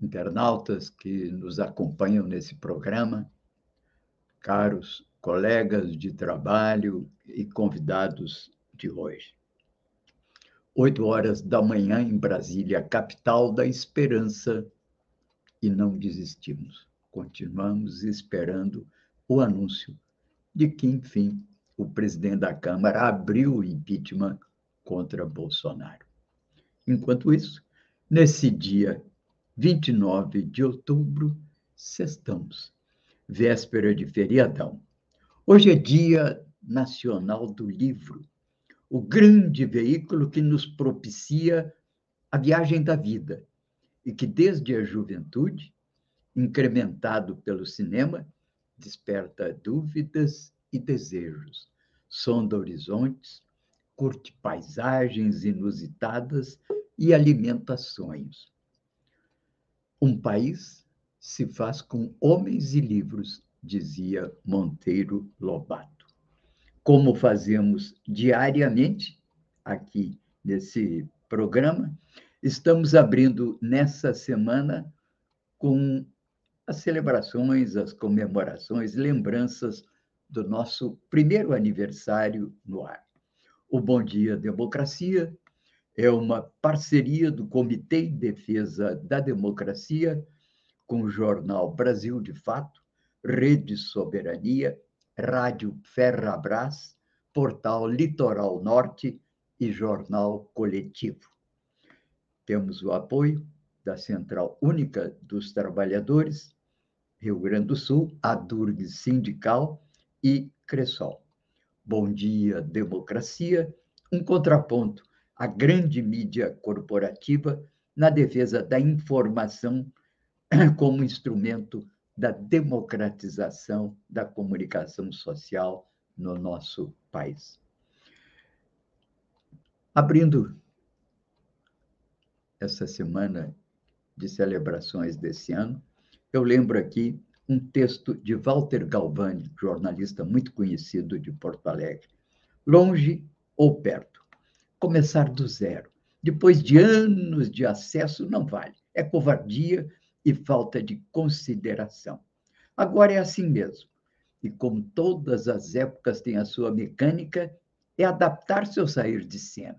internautas que nos acompanham nesse programa, caros colegas de trabalho e convidados de hoje. Oito horas da manhã em Brasília, capital da esperança, e não desistimos. Continuamos esperando o anúncio de que, enfim, o presidente da Câmara abriu o impeachment contra Bolsonaro. Enquanto isso, nesse dia 29 de outubro, sextamos, véspera de feriadão. Hoje é Dia Nacional do Livro, o grande veículo que nos propicia a viagem da vida e que, desde a juventude, incrementado pelo cinema, desperta dúvidas e desejos, sonda horizontes, curte paisagens inusitadas e alimenta sonhos. Um país se faz com homens e livros, dizia Monteiro Lobato. Como fazemos diariamente aqui nesse programa, estamos abrindo nessa semana com as celebrações, as comemorações, lembranças do nosso primeiro aniversário no ar. O Bom Dia Democracia é uma parceria do Comitê de Defesa da Democracia com o jornal Brasil de Fato, Rede Soberania, Rádio Ferrabras, Portal Litoral Norte e Jornal Coletivo. Temos o apoio da Central Única dos Trabalhadores, Rio Grande do Sul, a Durg Sindical e Cressol. Bom Dia Democracia, um contraponto a grande mídia corporativa na defesa da informação como instrumento da democratização da comunicação social no nosso país. Abrindo essa semana de celebrações desse ano, eu lembro aqui um texto de Walter Galvani, jornalista muito conhecido de Porto Alegre. Longe ou perto? Começar do zero. Depois de anos de acesso, não vale. É covardia e falta de consideração. Agora é assim mesmo. E como todas as épocas têm a sua mecânica, é adaptar-se ao sair de cena.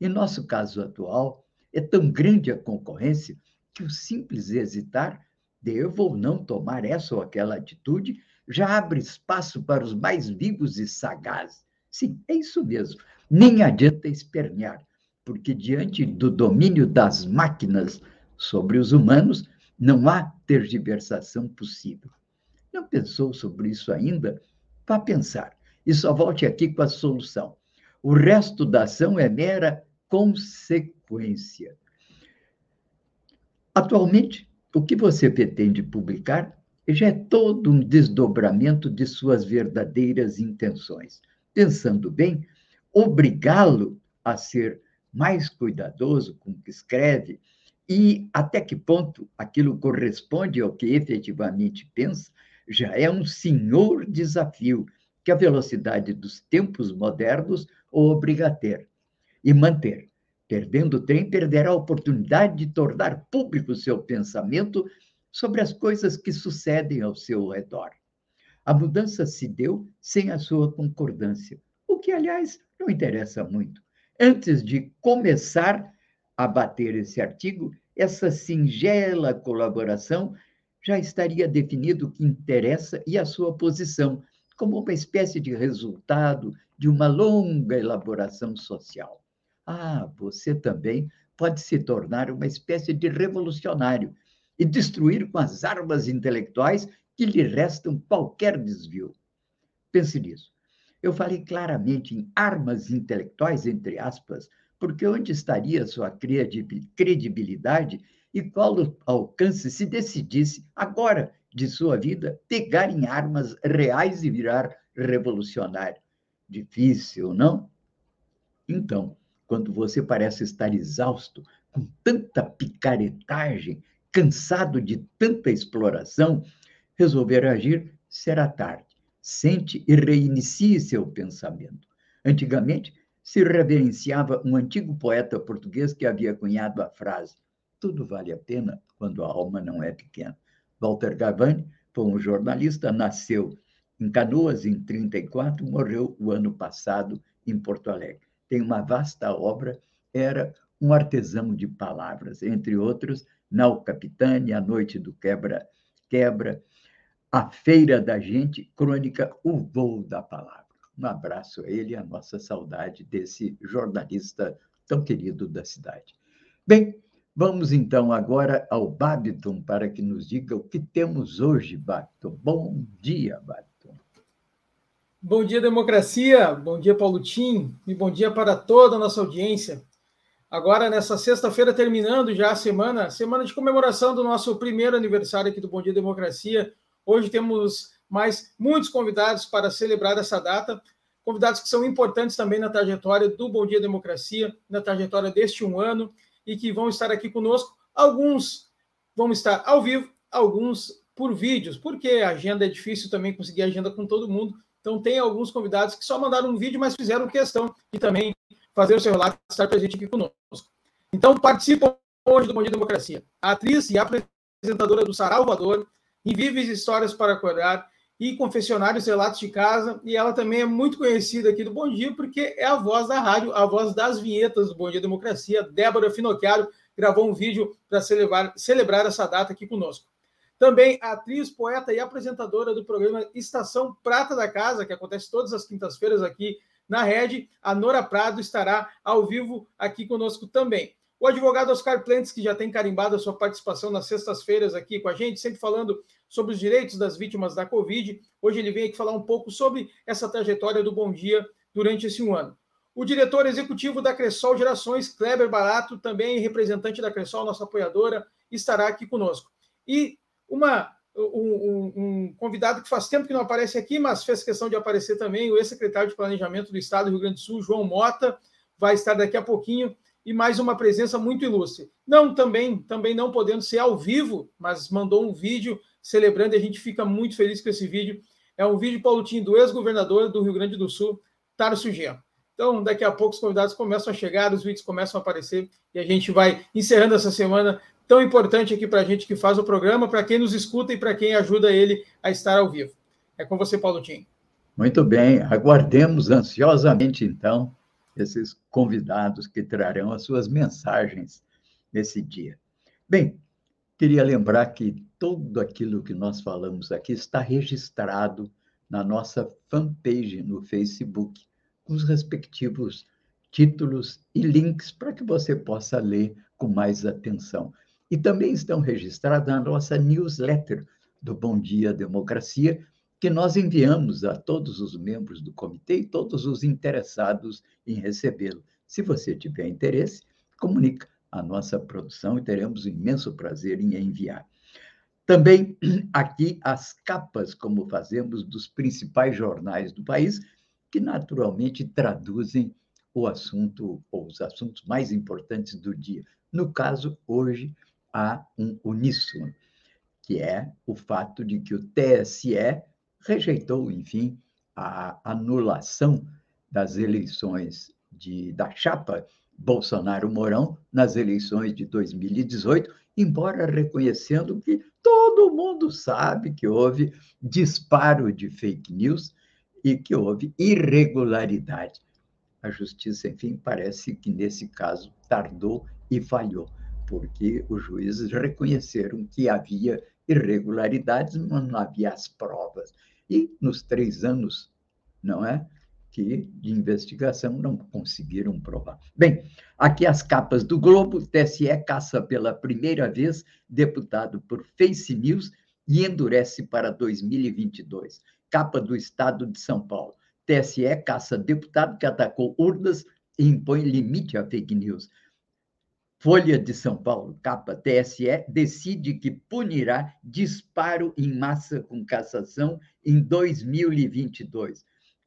Em nosso caso atual, é tão grande a concorrência que o simples hesitar, devo ou não tomar essa ou aquela atitude, já abre espaço para os mais vivos e sagazes. Sim, é isso mesmo nem adianta espernear, porque diante do domínio das máquinas sobre os humanos, não há tergiversação possível. Não pensou sobre isso ainda? Vá pensar e só volte aqui com a solução. O resto da ação é mera consequência. Atualmente, o que você pretende publicar já é todo um desdobramento de suas verdadeiras intenções. Pensando bem, obrigá-lo a ser mais cuidadoso com o que escreve e até que ponto aquilo corresponde ao que efetivamente pensa, já é um senhor desafio que a velocidade dos tempos modernos o obriga a ter e manter. Perdendo o trem, perderá a oportunidade de tornar público seu pensamento sobre as coisas que sucedem ao seu redor. A mudança se deu sem a sua concordância, que, aliás, não interessa muito. Antes de começar a bater esse artigo, essa singela colaboração já estaria definido o que interessa e a sua posição, como uma espécie de resultado de uma longa elaboração social. Ah, você também pode se tornar uma espécie de revolucionário e destruir com as armas intelectuais que lhe restam qualquer desvio. Pense nisso. Eu falei claramente em armas intelectuais, entre aspas, porque onde estaria sua credibilidade e qual o alcance se decidisse, agora de sua vida, pegar em armas reais e virar revolucionário. Difícil, não? Então, quando você parece estar exausto, com tanta picaretagem, cansado de tanta exploração, resolver agir será tarde. Sente e reinicie seu pensamento. Antigamente, se reverenciava um antigo poeta português que havia cunhado a frase: Tudo vale a pena quando a alma não é pequena. Walter Gavani foi um jornalista, nasceu em Canoas em 34, morreu o ano passado em Porto Alegre. Tem uma vasta obra, era um artesão de palavras, entre outros, Nau Capitane, A Noite do Quebra, Quebra, A Feira da Gente, crônica O Voo da Palavra. Um abraço a ele e a nossa saudade desse jornalista tão querido da cidade. Bem, Vamos então agora ao Babiton para que nos diga o que temos hoje, Babiton. Bom dia, Babiton. Bom dia, democracia. Bom dia, Paulo Tim. E bom dia para toda a nossa audiência. Agora, nessa sexta-feira, terminando já a semana, semana de comemoração do nosso primeiro aniversário aqui do Bom Dia Democracia. Hoje temos mais muitos convidados para celebrar essa data. Convidados que são importantes também na trajetória do Bom Dia Democracia, na trajetória deste um ano e que vão estar aqui conosco. Alguns vão estar ao vivo, alguns por vídeos, porque a agenda é difícil também conseguir agenda com todo mundo. Então, tem alguns convidados que só mandaram um vídeo, mas fizeram questão de também fazer o seu relato estar presente aqui conosco. Então, participam hoje do Bom Dia Democracia. A atriz e apresentadora do Saralvador, Invíveis Histórias para Acordar, e Confessionários Relatos de Casa. E ela também é muito conhecida aqui do Bom Dia, porque é a voz da rádio, a voz das vinhetas do Bom Dia Democracia. Débora Finocchiaro gravou um vídeo para celebrar, celebrar essa data aqui conosco. Também atriz, poeta e apresentadora do programa Estação Prata da Casa, que acontece todas as quintas-feiras aqui na rede. A Nora Prado estará ao vivo aqui conosco também. O advogado Oscar Plentes, que já tem carimbado a sua participação nas sextas-feiras aqui com a gente, sempre falando sobre os direitos das vítimas da Covid. Hoje ele vem aqui falar um pouco sobre essa trajetória do Bom Dia durante esse um ano. O diretor executivo da Cressol Gerações, Kleber Barato, também representante da Cressol, nossa apoiadora, estará aqui conosco. E uma, um, um, convidado que faz tempo que não aparece aqui, mas fez questão de aparecer também, o ex-secretário de Planejamento do Estado do Rio Grande do Sul, João Mota, vai estar daqui a pouquinho e mais uma presença muito ilustre. Não também, também não podendo ser ao vivo, mas mandou um vídeo celebrando e a gente fica muito feliz com esse vídeo. É um vídeo, Paulotinho, do ex-governador do Rio Grande do Sul, Tarso Genro. Então, daqui a pouco os convidados começam a chegar, os vídeos começam a aparecer e a gente vai encerrando essa semana tão importante aqui para a gente que faz o programa, para quem nos escuta e para quem ajuda ele a estar ao vivo. É com você, Paulo Tim. Muito bem, aguardemos ansiosamente, então, esses convidados que trarão as suas mensagens nesse dia. Bem, queria lembrar que tudo aquilo que nós falamos aqui está registrado na nossa fanpage no Facebook, com os respectivos títulos e links para que você possa ler com mais atenção. E também estão registrados na nossa newsletter do Bom Dia Democracia, que nós enviamos a todos os membros do comitê e todos os interessados em recebê-lo. Se você tiver interesse, comunica a nossa produção e teremos imenso prazer em enviar. Também aqui as capas, como fazemos, dos principais jornais do país, que naturalmente traduzem o assunto ou os assuntos mais importantes do dia. No caso, hoje, há um uníssono, que é o fato de que o TSE rejeitou, enfim, a anulação das eleições de, da chapa Bolsonaro-Mourão nas eleições de 2018, embora reconhecendo que todo mundo sabe que houve disparo de fake news e que houve irregularidade. A justiça, enfim, parece que nesse caso tardou e falhou, porque os juízes reconheceram que havia irregularidades, mas não havia as provas e nos três anos, não é? Que de investigação não conseguiram provar. Bem, aqui as capas do Globo: TSE caça pela primeira vez deputado por Face News e endurece para 2022. Capa do Estado de São Paulo: TSE caça deputado que atacou urnas e impõe limite à fake news. Folha de São Paulo, capa TSE, decide que punirá disparo em massa com cassação em 2022.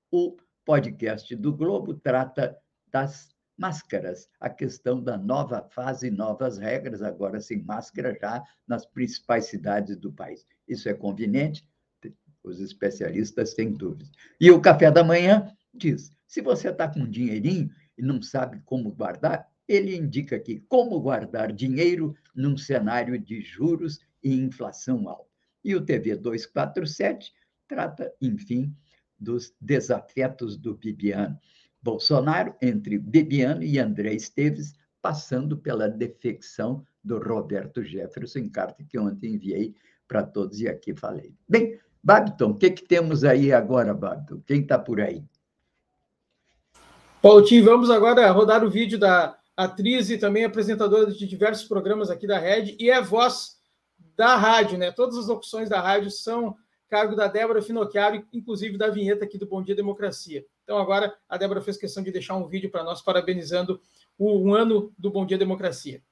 O podcast do Globo trata das máscaras, a questão da nova fase, novas regras, agora sem máscara já nas principais cidades do país. Isso é conveniente? Os especialistas têm dúvidas. E o café da manhã diz: se você está com um dinheirinho e não sabe como guardar, ele indica aqui como guardar dinheiro num cenário de juros e inflação alta. E o TV 247 trata, enfim, dos desafetos do Bibiano. Bolsonaro, entre Bibiano e André Esteves, passando pela defecção do Roberto Jefferson, carta que ontem enviei para todos e aqui falei. Bem, Babiton, o que, que temos aí agora, Babiton? Quem está por aí? Paulinho, vamos agora rodar o vídeo da atriz e também apresentadora de diversos programas aqui da Rede e é voz da rádio, né? Todas as opções da rádio são cargo da Débora Finocchiaro, inclusive da vinheta aqui do Bom Dia Democracia. Então, agora a Débora fez questão de deixar um vídeo para nós parabenizando o um ano do Bom Dia Democracia.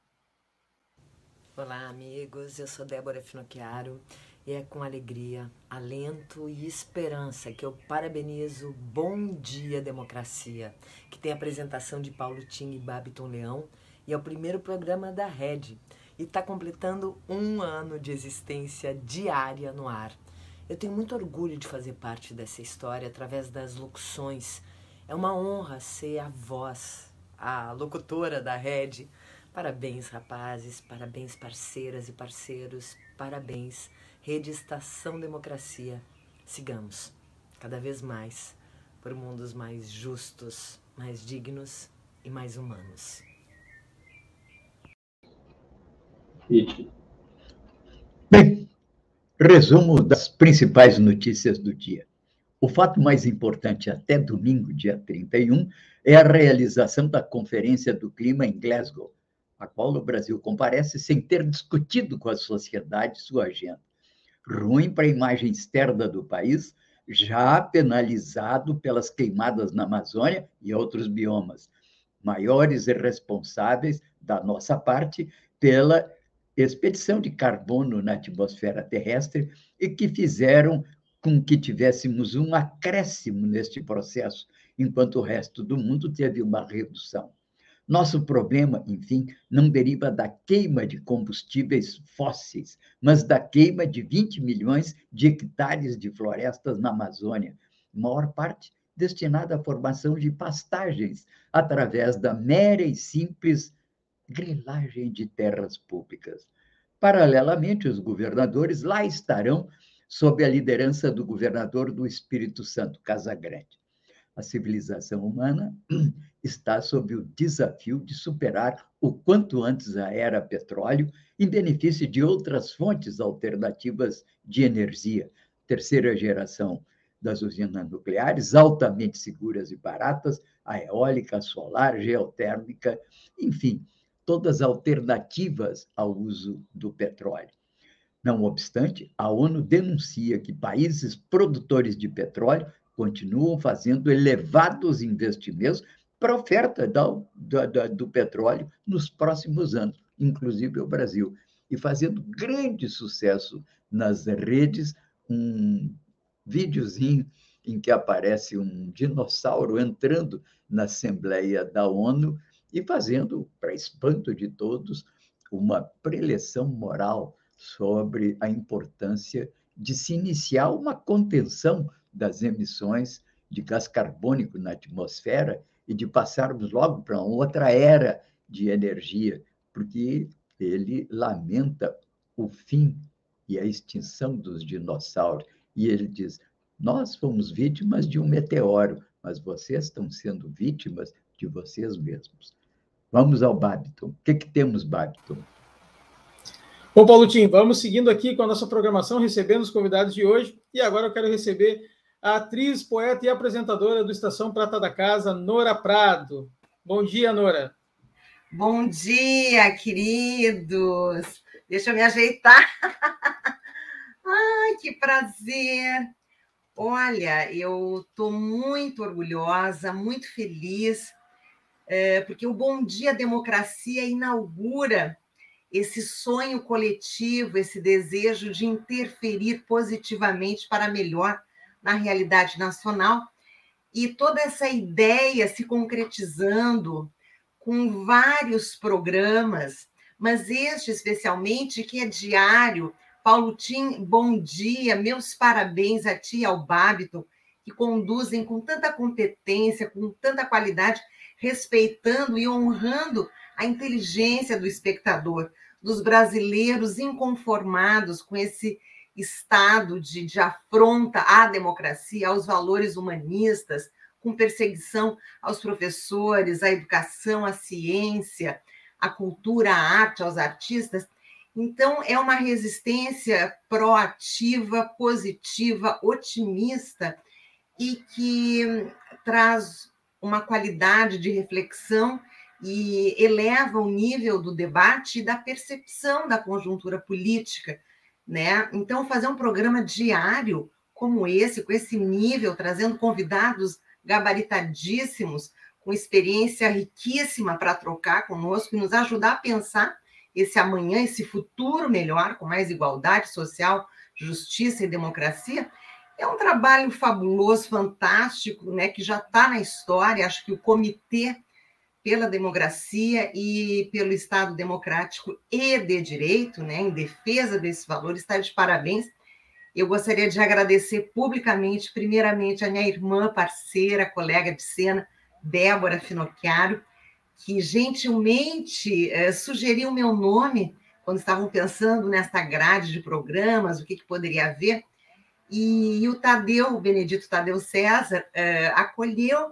Olá, amigos. Eu sou Débora Finocchiaro e é com alegria, alento e esperança que eu parabenizo Bom Dia Democracia, que tem a apresentação de Paulo Tim e Babiton Leão e é o primeiro programa da Rede e está completando um ano de existência diária no ar. Eu tenho muito orgulho de fazer parte dessa história através das locuções. É uma honra ser a voz, a locutora da rede. Parabéns, rapazes, parabéns, parceiras e parceiros, parabéns, Rede Estação Democracia. Sigamos cada vez mais por mundos mais justos, mais dignos e mais humanos. Bem, Resumo das principais notícias do dia. O fato mais importante até domingo, dia 31, é a realização da Conferência do Clima em Glasgow, a qual o Brasil comparece sem ter discutido com a sociedade sua agenda. Ruim para a imagem externa do país, já penalizado pelas queimadas na Amazônia e outros biomas, maiores e responsáveis da nossa parte pela expedição de carbono na atmosfera terrestre e que fizeram com que tivéssemos um acréscimo neste processo, enquanto o resto do mundo teve uma redução. Nosso problema, enfim, não deriva da queima de combustíveis fósseis, mas da queima de 20 milhões de hectares de florestas na Amazônia, maior parte destinada à formação de pastagens, através da mera e simples grilagem de terras públicas. Paralelamente, os governadores lá estarão sob a liderança do governador do Espírito Santo, Casagrande. A civilização humana está sob o desafio de superar o quanto antes a era petróleo em benefício de outras fontes alternativas de energia, terceira geração das usinas nucleares, altamente seguras e baratas, a eólica, a solar, geotérmica, enfim, todas alternativas ao uso do petróleo. Não obstante, a ONU denuncia que países produtores de petróleo continuam fazendo elevados investimentos para a oferta do, do, do petróleo nos próximos anos, inclusive o Brasil, e fazendo grande sucesso nas redes, um videozinho em que aparece um dinossauro entrando na Assembleia da ONU e fazendo, para espanto de todos, uma preleção moral sobre a importância de se iniciar uma contenção das emissões de gás carbônico na atmosfera e de passarmos logo para outra era de energia, porque ele lamenta o fim e a extinção dos dinossauros. E ele diz: Nós fomos vítimas de um meteoro, mas vocês estão sendo vítimas de vocês mesmos. Vamos ao Babiton. O que, que temos, Babiton? Bom, Paulo Tim, vamos seguindo aqui com a nossa programação, recebendo os convidados de hoje. E agora eu quero receber a atriz, poeta e apresentadora do Estação Prata da Casa, Nora Prado. Bom dia, Nora. Bom dia, queridos. Deixa eu me ajeitar. Ai, que prazer. Olha, eu estou muito orgulhosa, muito feliz é, porque o Bom Dia Democracia inaugura esse sonho coletivo, esse desejo de interferir positivamente para melhor na realidade nacional e toda essa ideia se concretizando com vários programas, mas este especialmente que é diário. Paulo Tim, bom dia, meus parabéns a ti e ao Babiton, que conduzem com tanta competência, com tanta qualidade, respeitando e honrando a inteligência do espectador, dos brasileiros inconformados com esse estado de, de afronta à democracia, aos valores humanistas, com perseguição aos professores, à educação, à ciência, à cultura, à arte, aos artistas. Então, é uma resistência proativa, positiva, otimista e que traz uma qualidade de reflexão e eleva o nível do debate e da percepção da conjuntura política, né? Então, fazer um programa diário como esse, com esse nível, trazendo convidados gabaritadíssimos, com experiência riquíssima para trocar conosco e nos ajudar a pensar esse amanhã, esse futuro melhor, com mais igualdade social, justiça e democracia, é um trabalho fabuloso, fantástico, né, que já está na história. Acho que o Comitê pela Democracia e pelo Estado Democrático e de Direito, né, em defesa desses valores, está de parabéns. Eu gostaria de agradecer publicamente, primeiramente, a minha irmã, parceira, colega de cena, Débora Finocchiaro, que gentilmente eh, sugeriu meu nome quando estavam pensando nessa grade de programas, o que, que poderia haver. E, o Tadeu, o Benedito Tadeu César, eh, acolheu.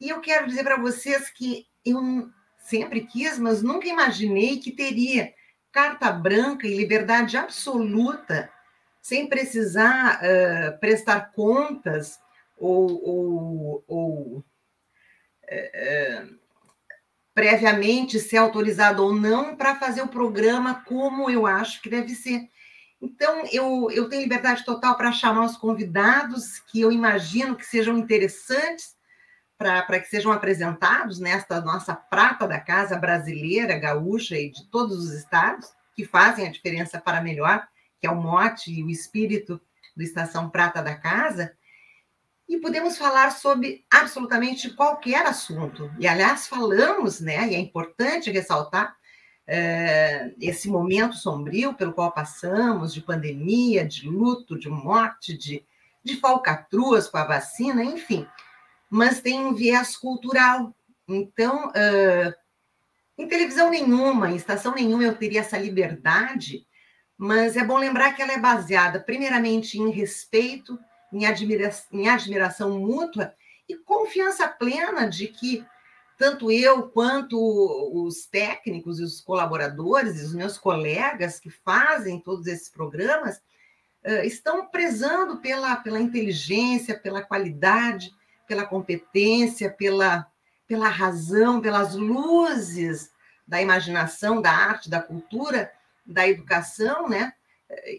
E eu quero dizer para vocês que eu sempre quis, mas nunca imaginei que teria carta branca e liberdade absoluta, sem precisar uh, prestar contas ou, ou, ou uh, previamente ser autorizado ou não para fazer o programa como eu acho que deve ser. Então, eu, eu tenho liberdade total para chamar os convidados que eu imagino que sejam interessantes para que sejam apresentados nesta nossa prata da casa brasileira, gaúcha e de todos os estados, que fazem a diferença para melhor, que é o mote e o espírito do Estação Prata da Casa, e podemos falar sobre absolutamente qualquer assunto. E, aliás, falamos, né, e é importante ressaltar é, esse momento sombrio pelo qual passamos, de pandemia, de luto, de morte, de, de falcatruas com a vacina, enfim mas tem um viés cultural. Então, uh, em televisão nenhuma, em estação nenhuma, eu teria essa liberdade, mas é bom lembrar que ela é baseada, primeiramente, em respeito, em, admira em admiração mútua e confiança plena de que tanto eu quanto os técnicos e os colaboradores e os meus colegas que fazem todos esses programas uh, estão prezando pela, pela inteligência, pela qualidade, pela competência, pela, pela razão, pelas luzes da imaginação, da arte, da cultura, da educação, né?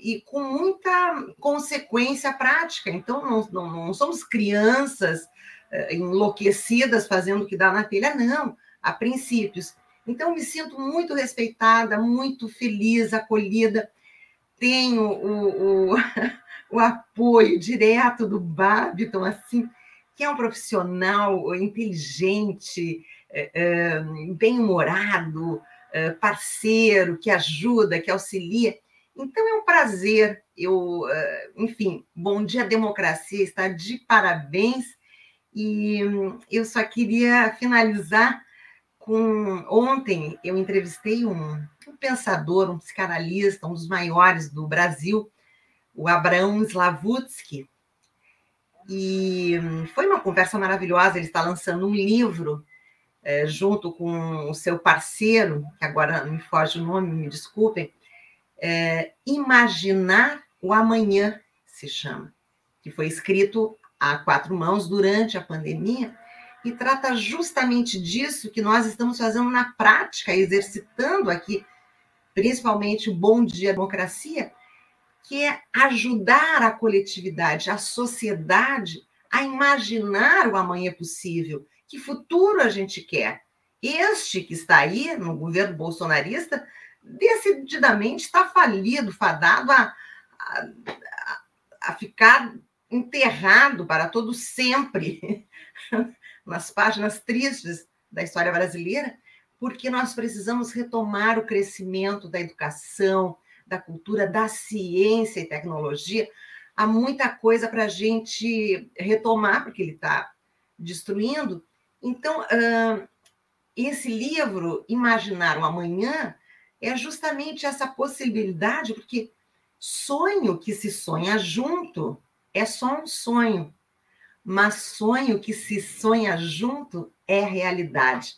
E com muita consequência prática. Então, não, não, não somos crianças eh, enlouquecidas fazendo o que dá na telha, não. Há princípios. Então, me sinto muito respeitada, muito feliz, acolhida. Tenho o, o, o apoio direto do Babiton, assim, que é um profissional inteligente, é, é, bem-humorado, parceiro, que ajuda, que auxilia. Então é um prazer. Eu, enfim, Bom Dia Democracia está de parabéns. E eu só queria finalizar com. Ontem eu entrevistei um, um pensador, um psicanalista, um dos maiores do Brasil, o Abraão Slavutsky, e foi uma conversa maravilhosa. Ele está lançando um livro é, junto com o seu parceiro, que agora me foge o nome, me desculpem. É, Imaginar o Amanhã se chama, que foi escrito a quatro mãos durante a pandemia e trata justamente disso que nós estamos fazendo na prática, exercitando aqui, principalmente o Bom Dia Democracia, que é ajudar a coletividade, a sociedade a imaginar o amanhã possível, que futuro a gente quer, Este que está aí no governo bolsonarista, decididamente está falido, fadado a, a, a ficar enterrado para todo sempre nas páginas tristes da história brasileira, porque nós precisamos retomar o crescimento da educação, da cultura, da ciência e tecnologia. Há muita coisa para a gente retomar, porque ele está destruindo. Então, esse livro, Imaginar o Amanhã, é justamente essa possibilidade, porque sonho que se sonha junto é só um sonho, mas sonho que se sonha junto é realidade.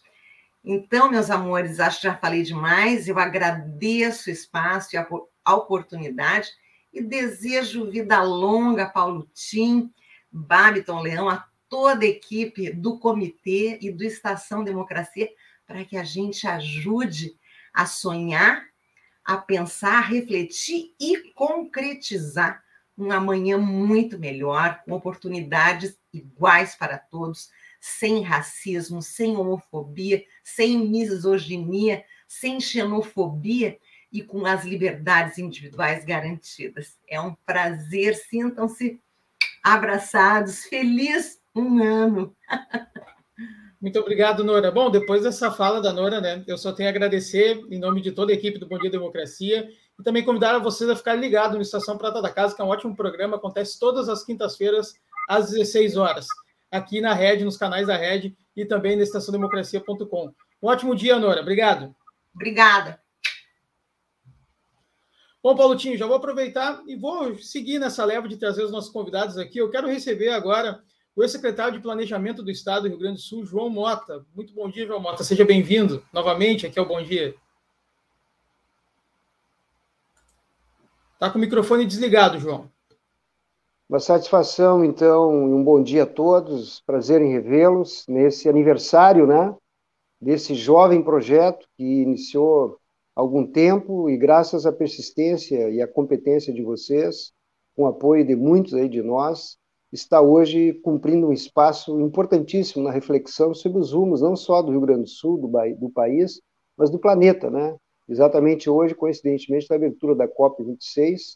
Então, meus amores, acho que já falei demais. Eu agradeço o espaço e a oportunidade e desejo vida longa, Paulo Tim, Babiton Leão, a toda a equipe do comitê e do Estação Democracia, para que a gente ajude a sonhar, a pensar, a refletir e concretizar um amanhã muito melhor, com oportunidades iguais para todos, sem racismo, sem homofobia, sem misoginia, sem xenofobia e com as liberdades individuais garantidas. É um prazer, sintam-se abraçados, feliz um ano. Muito obrigado, Nora. Bom, depois dessa fala da Nora, né, eu só tenho a agradecer em nome de toda a equipe do Bom Dia Democracia e também convidar vocês a ficarem ligados no Estação Prata da Casa, que é um ótimo programa, acontece todas as quintas-feiras às 16 horas, aqui na Rede, nos canais da Rede e também na estaçãodemocracia.com. Um ótimo dia, Nora. Obrigado. Obrigada. Bom, Paulotinho, já vou aproveitar e vou seguir nessa leva de trazer os nossos convidados aqui. Eu quero receber agora o ex-secretário de Planejamento do Estado do Rio Grande do Sul, João Mota. Muito bom dia, João Mota. Seja bem-vindo novamente. Aqui é o Bom Dia. Está com o microfone desligado, João. Uma satisfação, então, um bom dia a todos. Prazer em revê-los nesse aniversário, né? Desse jovem projeto que iniciou há algum tempo e graças à persistência e à competência de vocês, com apoio de muitos aí de nós, está hoje cumprindo um espaço importantíssimo na reflexão sobre os rumos, não só do Rio Grande do Sul, do, do país, mas do planeta, né? Exatamente hoje, coincidentemente, na abertura da COP26,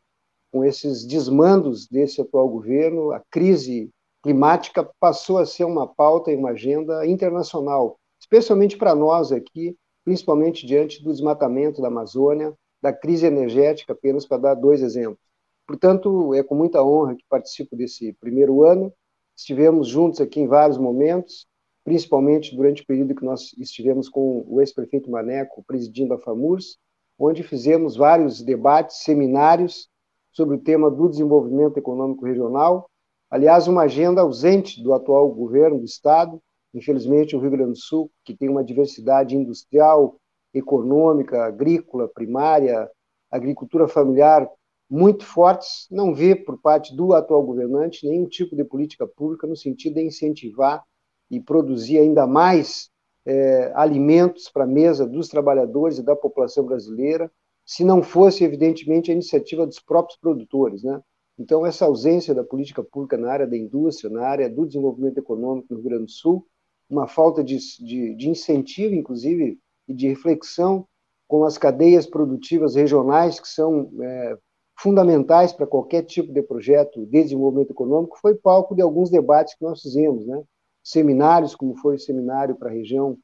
com esses desmandos desse atual governo, a crise climática passou a ser uma pauta e uma agenda internacional, especialmente para nós aqui, principalmente diante do desmatamento da Amazônia, da crise energética, apenas para dar dois exemplos. Portanto, é com muita honra que participo desse primeiro ano. Estivemos juntos aqui em vários momentos, principalmente durante o período que nós estivemos com o ex-prefeito Maneco presidindo a FAMURS, onde fizemos vários debates, seminários sobre o tema do desenvolvimento econômico regional. Aliás, uma agenda ausente do atual governo do Estado. Infelizmente, o Rio Grande do Sul, que tem uma diversidade industrial, econômica, agrícola, primária, agricultura familiar muito fortes, não vê por parte do atual governante nenhum tipo de política pública no sentido de incentivar e produzir ainda mais é, alimentos para a mesa dos trabalhadores e da população brasileira, se não fosse, evidentemente, a iniciativa dos próprios produtores. Né? Então, essa ausência da política pública na área da indústria, na área do desenvolvimento econômico no Rio Grande do Sul, uma falta de, de, de incentivo, inclusive, e de reflexão com as cadeias produtivas regionais, que são é, fundamentais para qualquer tipo de projeto de desenvolvimento econômico, foi palco de alguns debates que nós fizemos, né? Seminários, como foi o seminário para a região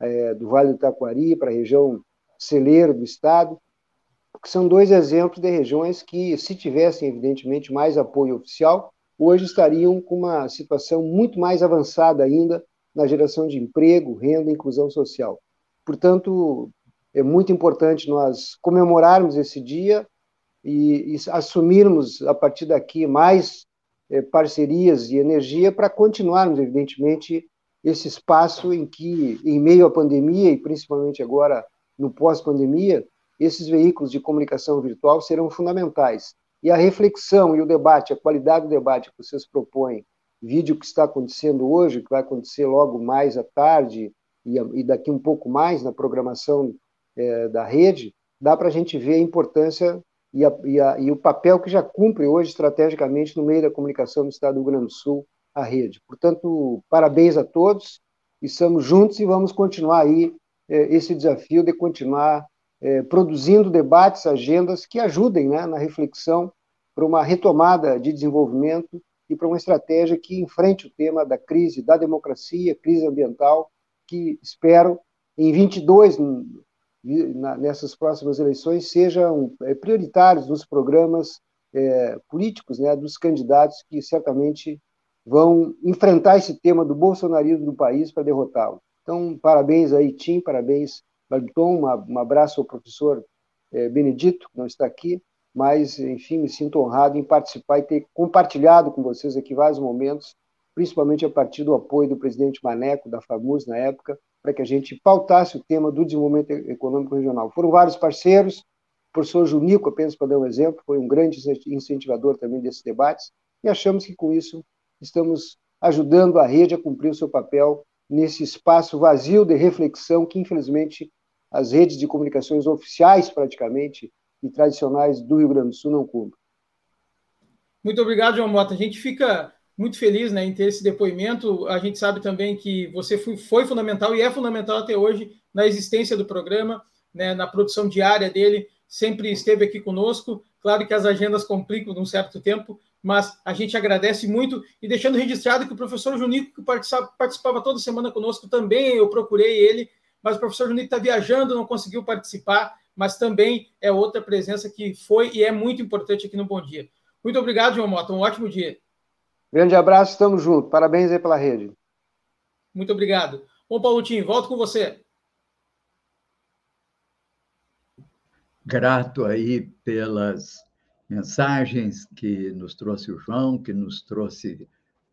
é, do Vale do Itaquari, para a região celeiro do estado, que são dois exemplos de regiões que, se tivessem, evidentemente, mais apoio oficial, hoje estariam com uma situação muito mais avançada ainda na geração de emprego, renda e inclusão social. Portanto, é muito importante nós comemorarmos esse dia, e, e assumirmos a partir daqui mais é, parcerias e energia para continuarmos, evidentemente, esse espaço em que, em meio à pandemia e principalmente agora no pós-pandemia, esses veículos de comunicação virtual serão fundamentais. E a reflexão e o debate, a qualidade do debate que vocês propõem, vídeo que está acontecendo hoje, que vai acontecer logo mais à tarde e, daqui um pouco mais na programação é, da rede, dá para a gente ver a importância e, a, e, a, e, o papel que já cumpre hoje estrategicamente no meio da comunicação do Estado do Rio Grande do Sul, a rede. Portanto, parabéns a todos estamos juntos e vamos continuar aí é, esse desafio de continuar é, produzindo debates, agendas que ajudem né, na reflexão para uma retomada de desenvolvimento e para uma estratégia que enfrente o tema da crise da democracia, crise ambiental, que espero em 22 nessas próximas eleições sejam é, prioritários nos programas é, políticos né, dos candidatos que certamente vão enfrentar esse tema do bolsonarismo do país para derrotá-lo. Então, parabéns aí, Tim, parabéns, Wellington, um abraço ao professor é, Benedito, que não está aqui, mas, enfim, me sinto honrado em participar e ter compartilhado com vocês aqui vários momentos, principalmente a partir do apoio do presidente Maneco, da FAMUS, na época, para que a gente pautasse o tema do desenvolvimento econômico regional. Foram vários parceiros, o professor Junico, apenas para dar um exemplo, foi um grande incentivador também desses debates, e achamos que com isso estamos ajudando a rede a cumprir o seu papel nesse espaço vazio de reflexão que, infelizmente, as redes de comunicações oficiais, praticamente, e tradicionais do Rio Grande do Sul não cumprem. Muito obrigado, João Mota. A gente fica muito feliz né, em ter esse depoimento. A gente sabe também que você foi, foi fundamental e é fundamental até hoje na existência do programa, né, na produção diária dele, sempre esteve aqui conosco. Claro que as agendas complicam num certo tempo, mas a gente agradece muito e deixando registrado que o professor Junico, que participava, toda semana conosco, também eu procurei ele, mas o professor Junico está viajando, não conseguiu participar, mas também é outra presença que foi e é muito importante aqui no Bom Dia. Muito obrigado, João Mota, um ótimo dia. Grande abraço, estamos juntos. Parabéns aí pela rede. Muito obrigado. Bom, Paulotinho, volto com você. Grato aí pelas mensagens que nos trouxe o João, que nos trouxe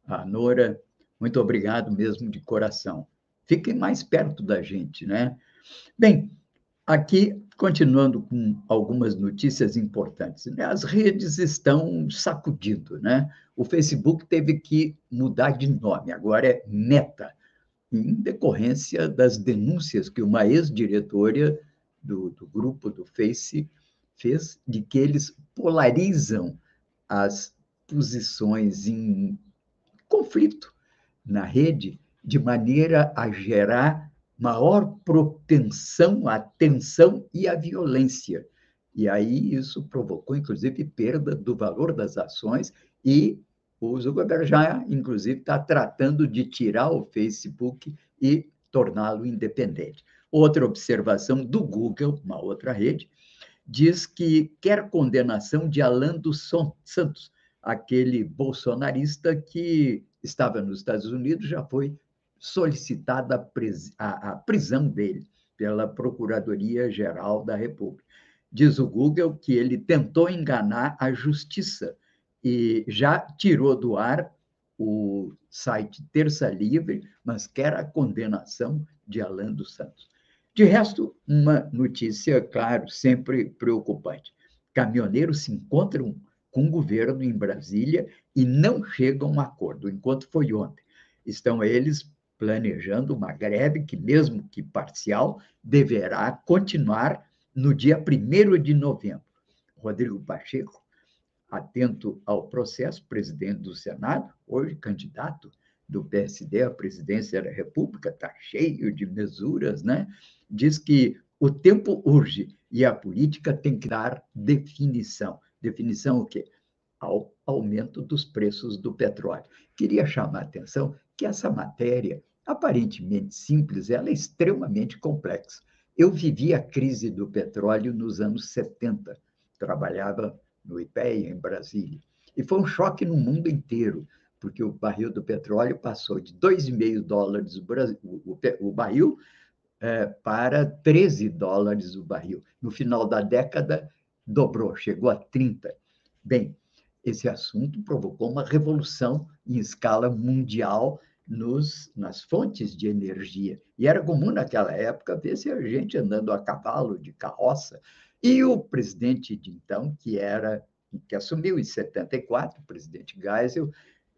a Nora. Muito obrigado mesmo de coração. Fiquem mais perto da gente, né? Bem, aqui continuando com algumas notícias importantes. Né? As redes estão sacudindo, né? O Facebook teve que mudar de nome, agora é Meta, em decorrência das denúncias que uma ex-diretora do, do grupo do Face fez de que eles polarizam as posições em conflito na rede de maneira a gerar maior propensão à tensão e à violência. E aí isso provocou, inclusive, perda do valor das ações e o Zuckerberg já, inclusive, está tratando de tirar o Facebook e torná-lo independente. Outra observação do Google, uma outra rede, diz que quer condenação de Alan dos Santos, aquele bolsonarista que estava nos Estados Unidos, já foi solicitada a, pris a, a prisão dele pela Procuradoria-Geral da República. Diz o Google que ele tentou enganar a justiça e já tirou do ar o site Terça Livre, mas quer a condenação de Alan dos Santos. De resto, uma notícia, claro, sempre preocupante. Caminhoneiros se encontram com o governo em Brasília e não chegam a um acordo, enquanto foi ontem. Estão eles planejando uma greve que, mesmo que parcial, deverá continuar no dia 1 de novembro. Rodrigo Pacheco, atento ao processo, presidente do Senado, hoje candidato do PSD à presidência da República, está cheio de mesuras, né? Diz que o tempo urge e a política tem que dar definição. Definição o quê? Ao aumento dos preços do petróleo. Queria chamar a atenção que essa matéria, aparentemente simples, ela é extremamente complexa. Eu vivi a crise do petróleo nos anos 70, trabalhava no IPEA, em Brasília, e foi um choque no mundo inteiro, porque o barril do petróleo passou de 2,5 dólares o, barril é, para 13 dólares o barril. No final da década, dobrou, chegou a 30. Bem, esse assunto provocou uma revolução em escala mundial nos, nas fontes de energia. E era comum naquela época ver se a gente andando a cavalo, de carroça. E o presidente de então, que era que assumiu em 74, o presidente Geisel,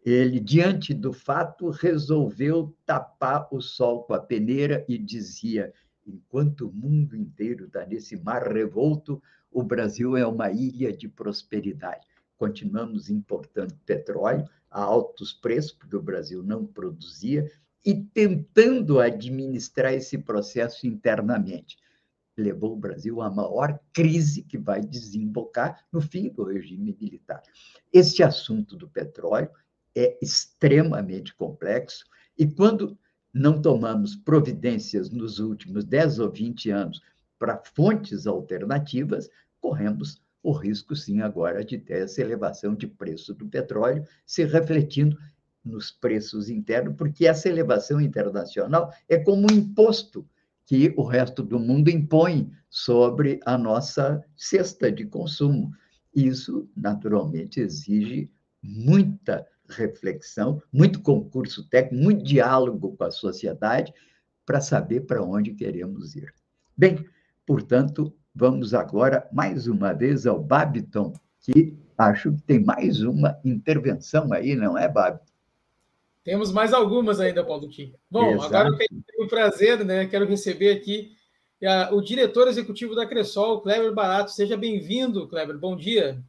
ele, diante do fato, resolveu tapar o sol com a peneira e dizia: enquanto o mundo inteiro está nesse mar revolto, o Brasil é uma ilha de prosperidade. Continuamos importando petróleo, a altos preços, porque o Brasil não produzia, e tentando administrar esse processo internamente. Levou o Brasil à maior crise que vai desembocar no fim do regime militar. Este assunto do petróleo é extremamente complexo e quando não tomamos providências nos últimos 10 ou 20 anos para fontes alternativas, corremos o risco, sim, agora de ter essa elevação de preço do petróleo se refletindo nos preços internos, porque essa elevação internacional é como um imposto que o resto do mundo impõe sobre a nossa cesta de consumo. Isso, naturalmente, exige muita reflexão, muito concurso técnico, muito diálogo com a sociedade para saber para onde queremos ir. Bem, portanto, vamos agora mais uma vez ao Babiton, que acho que tem mais uma intervenção aí, não é, Babiton? Temos mais algumas ainda, Paulo Tim. Bom, Exato. agora eu tenho o prazer, né? Quero receber aqui o diretor executivo da Cressol, Kleber Barato. Seja bem-vindo, Kleber. Bom dia.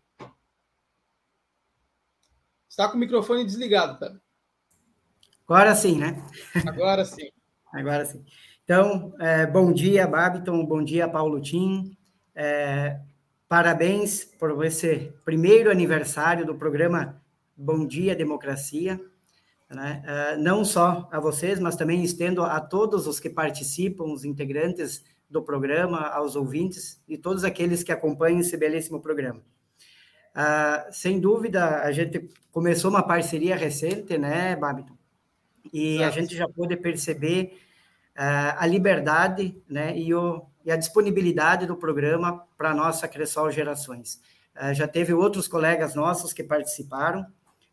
Está com o microfone desligado, Kleber. Agora sim, né? Agora sim. Agora sim. Então, é, bom dia, Babiton. Bom dia, Paulo Tim. É, parabéns por esse primeiro aniversário do programa Bom Dia Democracia né? Uh, não só a vocês, mas também estendo a todos os que participam, os integrantes do programa, aos ouvintes e todos aqueles que acompanham esse belíssimo programa. Uh, sem dúvida, a gente começou uma parceria recente, né, Babiton? E Exato. a gente já pôde perceber uh, a liberdade né, e, o, e a disponibilidade do programa para a nossa Cressol Gerações. Uh, já teve outros colegas nossos que participaram,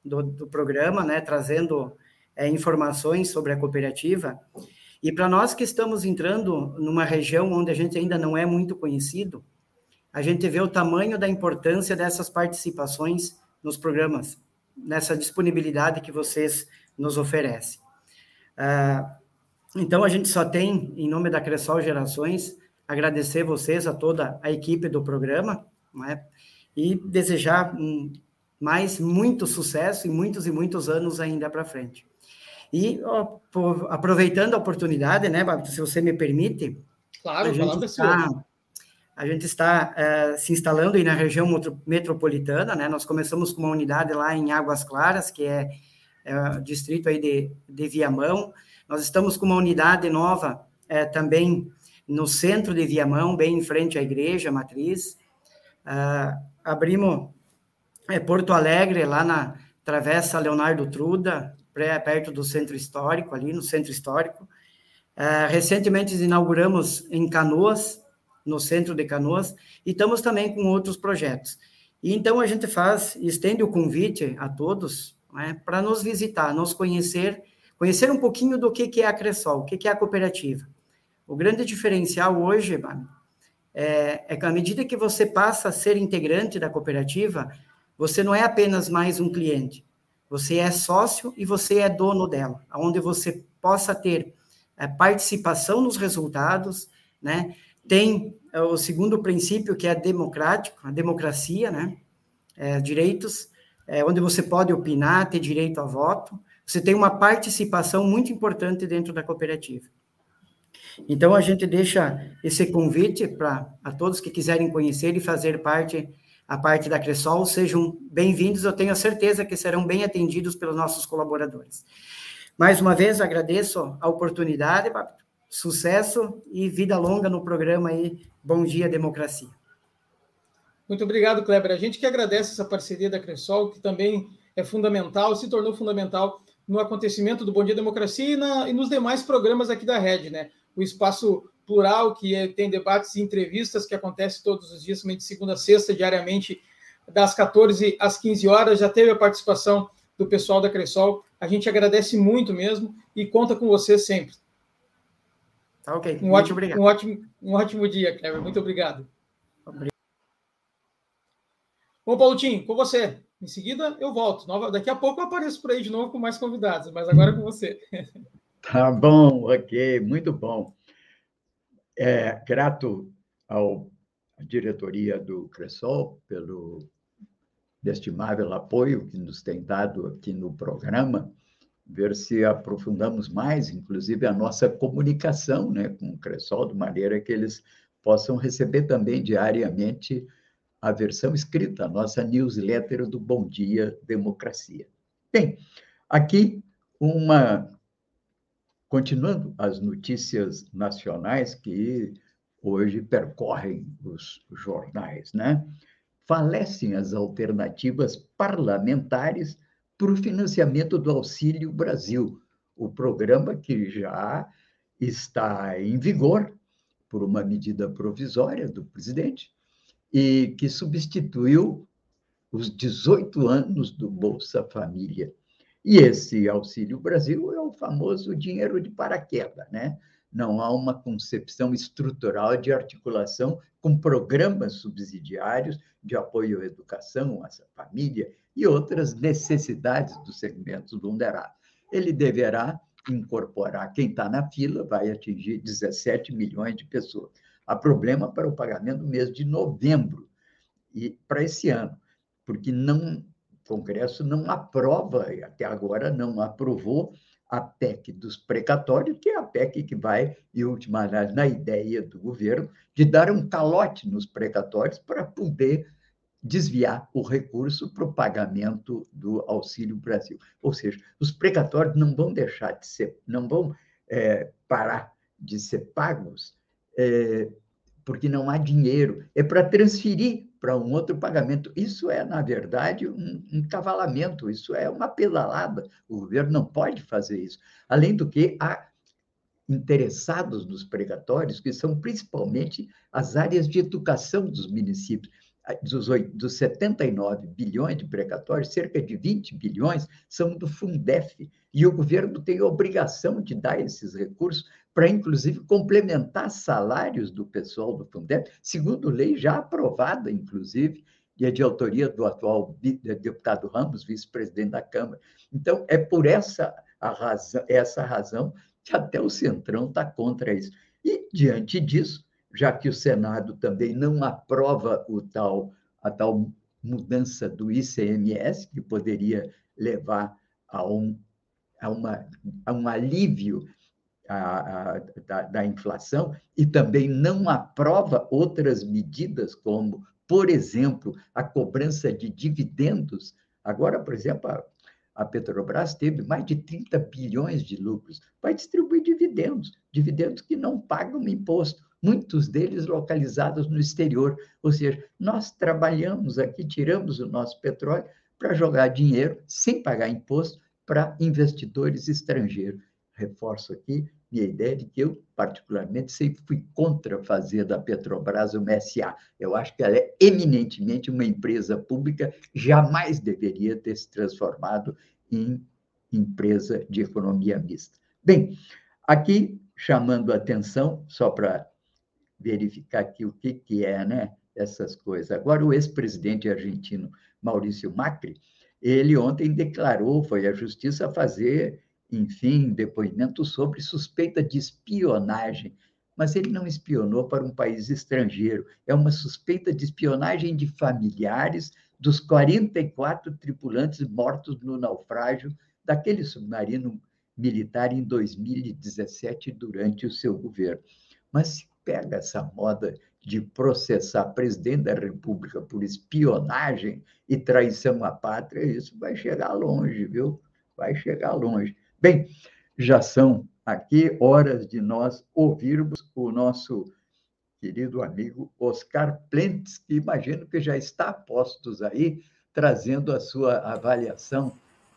do, do programa, né, trazendo é, informações sobre a cooperativa. E para nós que estamos entrando numa região onde a gente ainda não é muito conhecido, a gente vê o tamanho da importância dessas participações nos programas, nessa disponibilidade que vocês nos oferecem. Ah, então, a gente só tem, em nome da Cressol Gerações, agradecer vocês, a toda a equipe do programa, né, e desejar um mas muito sucesso e muitos e muitos anos ainda para frente. E ó, aproveitando a oportunidade, né, se você me permite, claro, a gente está, a gente está uh, se instalando aí na região metropolitana, né? Nós começamos com uma unidade lá em Águas Claras, que é, é distrito aí de, de Viamão. Nós estamos com uma unidade nova é, também no centro de Viamão, bem em frente à igreja matriz. Uh, abrimos é, Porto Alegre, lá na Travessa Leonardo Truda, perto do centro histórico, ali no centro histórico. É, recentemente inauguramos em Canoas, no centro de Canoas, e estamos também com outros projetos. E então a gente faz, estende o convite a todos né, para nos visitar, nos conhecer, conhecer um pouquinho do que, que é a Cressol, o que, que é a cooperativa. O grande diferencial hoje, mano, é, é que à medida que você passa a ser integrante da cooperativa, você não é apenas mais um cliente, você é sócio e você é dono dela, onde você possa ter é, participação nos resultados, né? Tem é, o segundo princípio que é democrático, a democracia, né? É, direitos, é, onde você pode opinar, ter direito a voto. Você tem uma participação muito importante dentro da cooperativa. Então a gente deixa esse convite para a todos que quiserem conhecer e fazer parte a parte da Cressol, sejam bem-vindos, eu tenho a certeza que serão bem atendidos pelos nossos colaboradores. Mais uma vez, agradeço a oportunidade, sucesso e vida longa no programa aí, Bom Dia Democracia. Muito obrigado, Kleber. A gente que agradece essa parceria da Cressol, que também é fundamental, se tornou fundamental no acontecimento do Bom Dia Democracia e, na, e nos demais programas aqui da Rede, né? O espaço plural, que é, tem debates e entrevistas que acontece todos os dias, de segunda a sexta, diariamente, das 14 às 15 horas. Já teve a participação do pessoal da Cressol. A gente agradece muito mesmo e conta com você sempre. Tá ok. Um muito ótimo, obrigado. Um ótimo, um ótimo dia, Cleber. Muito obrigado. obrigado. Bom, Paulotinho, com você. Em seguida, eu volto. Daqui a pouco eu apareço por aí de novo com mais convidados, mas agora é com você. Tá bom, ok, muito bom. É, grato ao, à diretoria do Cressol pelo estimável apoio que nos tem dado aqui no programa ver se aprofundamos mais, inclusive, a nossa comunicação né, com o Cressol, de maneira que eles possam receber também diariamente a versão escrita, a nossa newsletter do Bom Dia Democracia. Bem, aqui uma. Continuando as notícias nacionais que hoje percorrem os jornais, né? Falecem as alternativas parlamentares para o financiamento do Auxílio Brasil, o programa que já está em vigor por uma medida provisória do presidente e que substituiu os 18 anos do Bolsa Família. E esse Auxílio Brasil é o famoso dinheiro de paraquedas, né? Não há uma concepção estrutural de articulação com programas subsidiários de apoio à educação, à família e outras necessidades dos segmentos vulneráveis. Ele deverá incorporar quem está na fila, vai atingir 17 milhões de pessoas. Há problema para o pagamento do mês de novembro e para esse ano, porque não, Congresso não aprova, até agora não aprovou a PEC dos precatórios, que é a PEC que vai, em última análise, na ideia do governo, de dar um calote nos precatórios para poder desviar o recurso para o pagamento do Auxílio Brasil. Ou seja, os precatórios não vão deixar de ser, não vão é, parar de ser pagos é, porque não há dinheiro, é para transferir para um outro pagamento. Isso é, na verdade, um, cavalamento, isso é uma pedalada. O governo não pode fazer isso. Além do que, há interessados nos precatórios, que são principalmente as áreas de educação dos municípios dos, dos 79 bilhões de precatórios, cerca de 20 bilhões são do Fundef, e o governo tem a obrigação de dar esses recursos para, inclusive, complementar salários do pessoal do Fundef, segundo lei já aprovada, inclusive, e é de autoria do atual deputado Ramos, vice-presidente da Câmara. Então, é por essa, a razão, essa razão que até o Centrão está contra isso. E, diante disso, já que o Senado também não aprova o tal, a tal mudança do ICMS, que poderia levar a um, a uma, a um alívio a, a, da, da inflação, e também não aprova outras medidas, como, por exemplo, a cobrança de dividendos. Agora, por exemplo, a, a Petrobras teve mais de 30 bilhões de lucros, vai distribuir dividendos, dividendos que não pagam imposto muitos deles localizados no exterior. Ou seja, nós trabalhamos aqui, tiramos o nosso petróleo para jogar dinheiro sem pagar imposto para investidores estrangeiros. Reforço aqui minha ideia de que eu, particularmente, sempre fui contra fazer da Petrobras uma SA. Eu acho que ela é eminentemente uma empresa pública, jamais deveria ter se transformado em empresa de economia mista. Bem, aqui chamando a atenção, só para verificar aqui o que, que é né, essas coisas. Agora, o ex-presidente argentino Maurício Macri, ele ontem declarou, foi à justiça fazer, enfim, depoimento sobre suspeita de espionagem, mas ele não espionou para um país estrangeiro, é uma suspeita de espionagem de familiares dos 44 tripulantes mortos no naufrágio daquele submarino militar em 2017 durante o seu governo. Mas pega essa moda de processar presidente da República por espionagem e traição à pátria, isso vai chegar longe, viu? Vai chegar longe. Bem, já são aqui horas de nós ouvirmos o nosso querido amigo Oscar Plentes, que imagino que já está a postos aí, trazendo a sua avaliação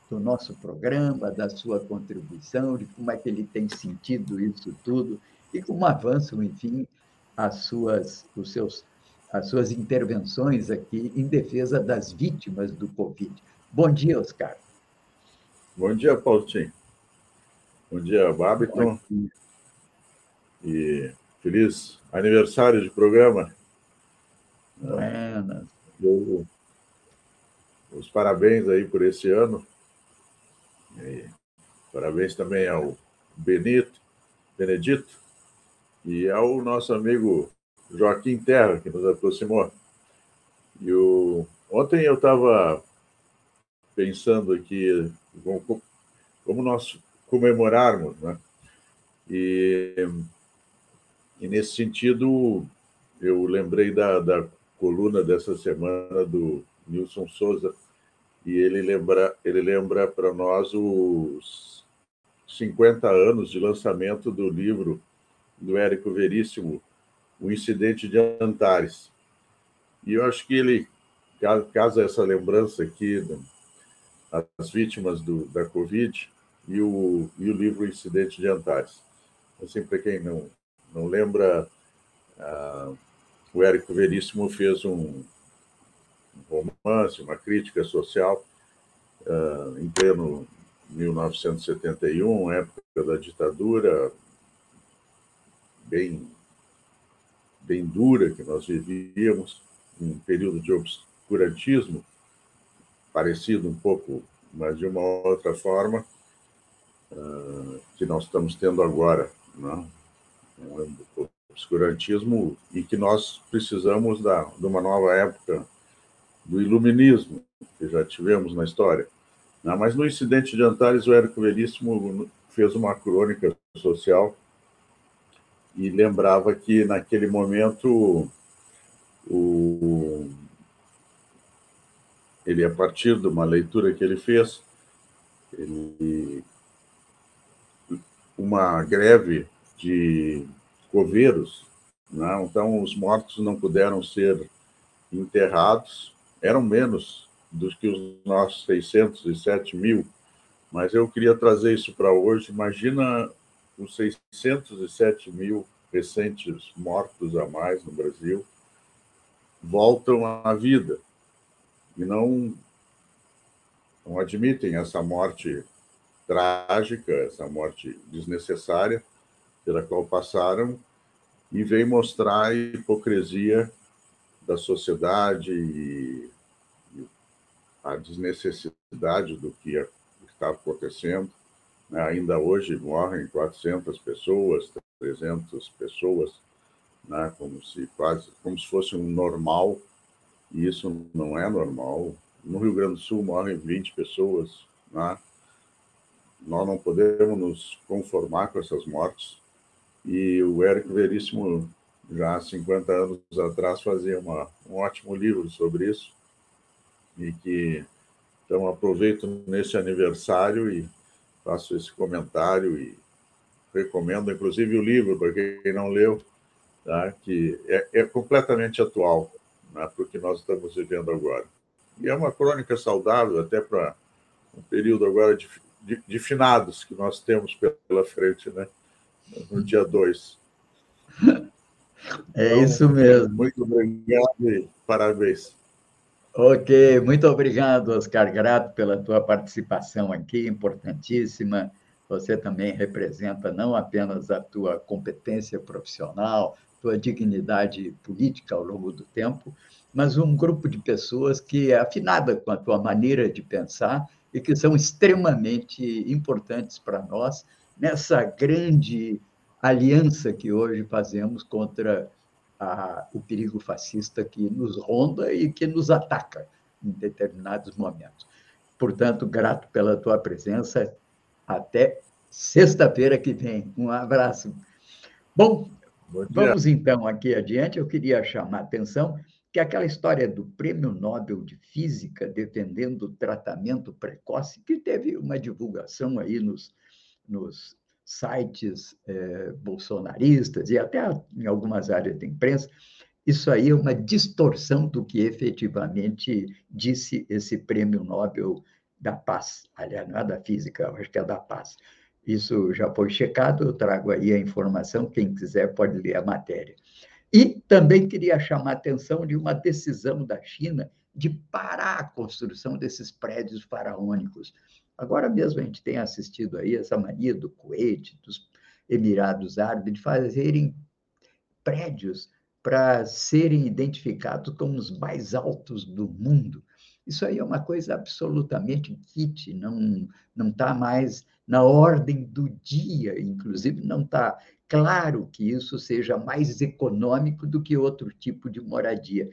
do nosso programa, da sua contribuição, de como é que ele tem sentido isso tudo e como avançam, enfim, as suas, os seus, as suas intervenções aqui em defesa das vítimas do Covid. Bom dia, Oscar. Bom dia, Paulinho. Bom dia, Babiton. E feliz aniversário de programa. Buenas. Eu, os parabéns aí por esse ano. E parabéns também ao Benito, Benedito, e ao nosso amigo Joaquim Terra, que nos aproximou. E o... ontem eu estava pensando aqui, como nós comemorarmos, né? E, e nesse sentido, eu lembrei da, da coluna dessa semana do Nilson Souza, e ele lembra, ele lembra para nós os 50 anos de lançamento do livro do Érico Veríssimo, O Incidente de Antares. E eu acho que ele casa essa lembrança aqui das vítimas do, da Covid e o, e o livro Incidente de Antares. Assim, para quem não, não lembra, uh, o Érico Veríssimo fez um, romance, uma crítica social uh, em pleno 1971, época da ditadura, bem, bem dura que nós vivíamos, um período de obscurantismo, parecido um pouco, mas de uma outra forma, uh, que nós estamos tendo agora. Né? Um obscurantismo e que nós precisamos da, de uma nova época do iluminismo, que já tivemos na história. Né? Mas no incidente de Antares, o Érico Veríssimo fez uma crônica social e lembrava que, naquele momento, o... ele, a partir de uma leitura que ele fez, ele... uma greve de coveiros, né? então os mortos não puderam ser enterrados, eram menos do que os nossos 607 mil, mas eu queria trazer isso para hoje. Imagina os 607 mil recentes mortos a mais no Brasil voltam à vida e não, não admitem essa morte trágica, essa morte desnecessária pela qual passaram e vem mostrar a hipocrisia da sociedade e a desnecessidade do que está acontecendo. Né? Ainda hoje morrem 400 pessoas, 300 pessoas, né? como se quase como se fosse um normal, e isso não é normal. No Rio Grande do Sul morrem 20 pessoas, né? Nós não podemos nos conformar com essas mortes. E o Érico Veríssimo já há 50 anos atrás, fazia uma, um ótimo livro sobre isso. E que, então, aproveito nesse aniversário e faço esse comentário e recomendo, inclusive, o livro, para quem não leu, tá? que é, é completamente atual né, para o que nós estamos vivendo agora. E é uma crônica saudável até para um período agora de, de, de finados que nós temos pela frente, né? no dia 2. É então, isso mesmo. Muito obrigado e parabéns. Ok, muito obrigado, Oscar Grato, pela tua participação aqui, importantíssima. Você também representa não apenas a tua competência profissional, tua dignidade política ao longo do tempo, mas um grupo de pessoas que é afinada com a tua maneira de pensar e que são extremamente importantes para nós nessa grande aliança que hoje fazemos contra a, o perigo fascista que nos ronda e que nos ataca em determinados momentos. Portanto, grato pela tua presença. Até sexta-feira que vem. Um abraço. Bom, vamos então aqui adiante. Eu queria chamar a atenção que aquela história do Prêmio Nobel de Física defendendo o tratamento precoce, que teve uma divulgação aí nos, nos sites é, bolsonaristas e até em algumas áreas da imprensa, isso aí é uma distorção do que efetivamente disse esse prêmio Nobel da Paz. Aliás, não é da física, acho que é da paz. Isso já foi checado, eu trago aí a informação, quem quiser pode ler a matéria. E também queria chamar a atenção de uma decisão da China de parar a construção desses prédios faraônicos. Agora mesmo a gente tem assistido aí essa mania do Kuwait, dos Emirados Árabes, de fazerem prédios para serem identificados como os mais altos do mundo. Isso aí é uma coisa absolutamente kit, não não está mais na ordem do dia, inclusive não está claro que isso seja mais econômico do que outro tipo de moradia,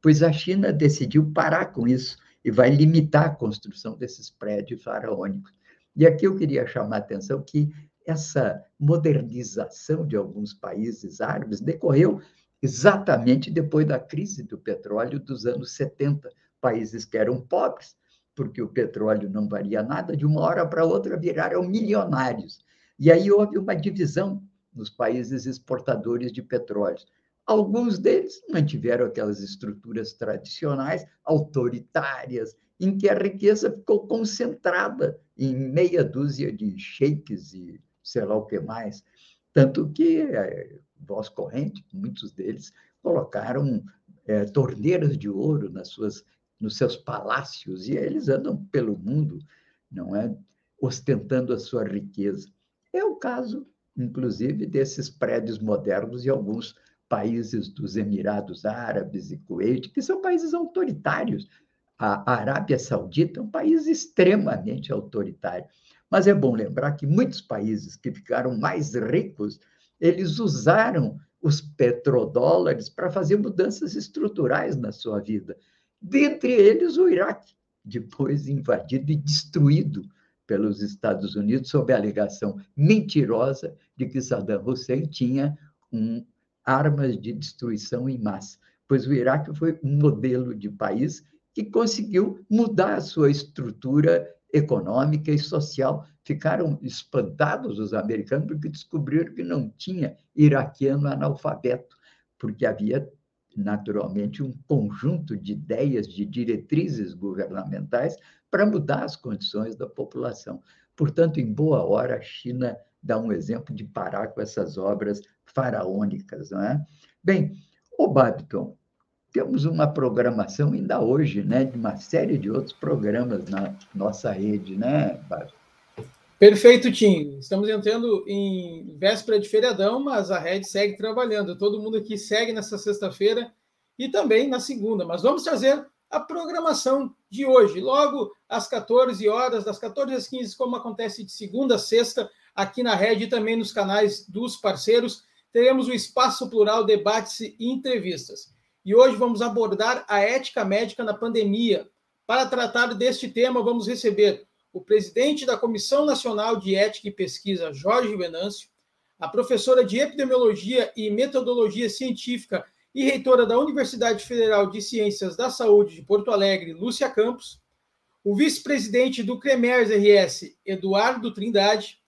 pois a China decidiu parar com isso e vai limitar a construção desses prédios faraônicos. E aqui eu queria chamar a atenção que essa modernização de alguns países árabes decorreu exatamente depois da crise do petróleo dos anos 70. Países que eram pobres, porque o petróleo não valia nada, de uma hora para outra viraram milionários. E aí houve uma divisão nos países exportadores de petróleo. Alguns deles mantiveram aquelas estruturas tradicionais, autoritárias, em que a riqueza ficou concentrada em meia dúzia de sheiks e sei lá o que mais. Tanto que é, voz corrente, muitos deles colocaram é, torneiras de ouro nas suas, nos seus palácios e eles andam pelo mundo, não é, ostentando a sua riqueza. É o caso, inclusive, desses prédios modernos e alguns países dos Emirados Árabes e Kuwait, que são países autoritários. A Arábia Saudita é um país extremamente autoritário. Mas é bom lembrar que muitos países que ficaram mais ricos eles usaram os petrodólares para fazer mudanças estruturais na sua vida. Dentre eles, o Iraque, depois invadido e destruído pelos Estados Unidos sob a alegação mentirosa de que Saddam Hussein tinha um, armas de destruição em massa. Pois o Iraque foi um modelo de país que conseguiu mudar a sua estrutura econômica e social ficaram espantados os americanos porque descobriram que não tinha iraquiano analfabeto, porque havia naturalmente um conjunto de ideias, de diretrizes governamentais para mudar as condições da população. Portanto, em boa hora, a China dá um exemplo de parar com essas obras faraônicas, não é? Bem, o Babiton, temos uma programação ainda hoje, né, de uma série de outros programas na nossa rede, né, Babiton? Perfeito, Tim. Estamos entrando em véspera de feriadão, mas a rede segue trabalhando. Todo mundo aqui segue nessa sexta-feira e também na segunda. Mas vamos trazer a programação de hoje, logo às 14 horas, das 14 às 15, como acontece de segunda a sexta, aqui na rede e também nos canais dos parceiros, teremos o Espaço Plural Debates e Entrevistas. E hoje vamos abordar a ética médica na pandemia. Para tratar deste tema, vamos receber o presidente da Comissão Nacional de Ética e Pesquisa, Jorge Venâncio, a professora de Epidemiologia e Metodologia Científica e reitora da Universidade Federal de Ciências da Saúde de Porto Alegre, Lúcia Campos, o vice-presidente do CREMERS RS, Eduardo Trindade,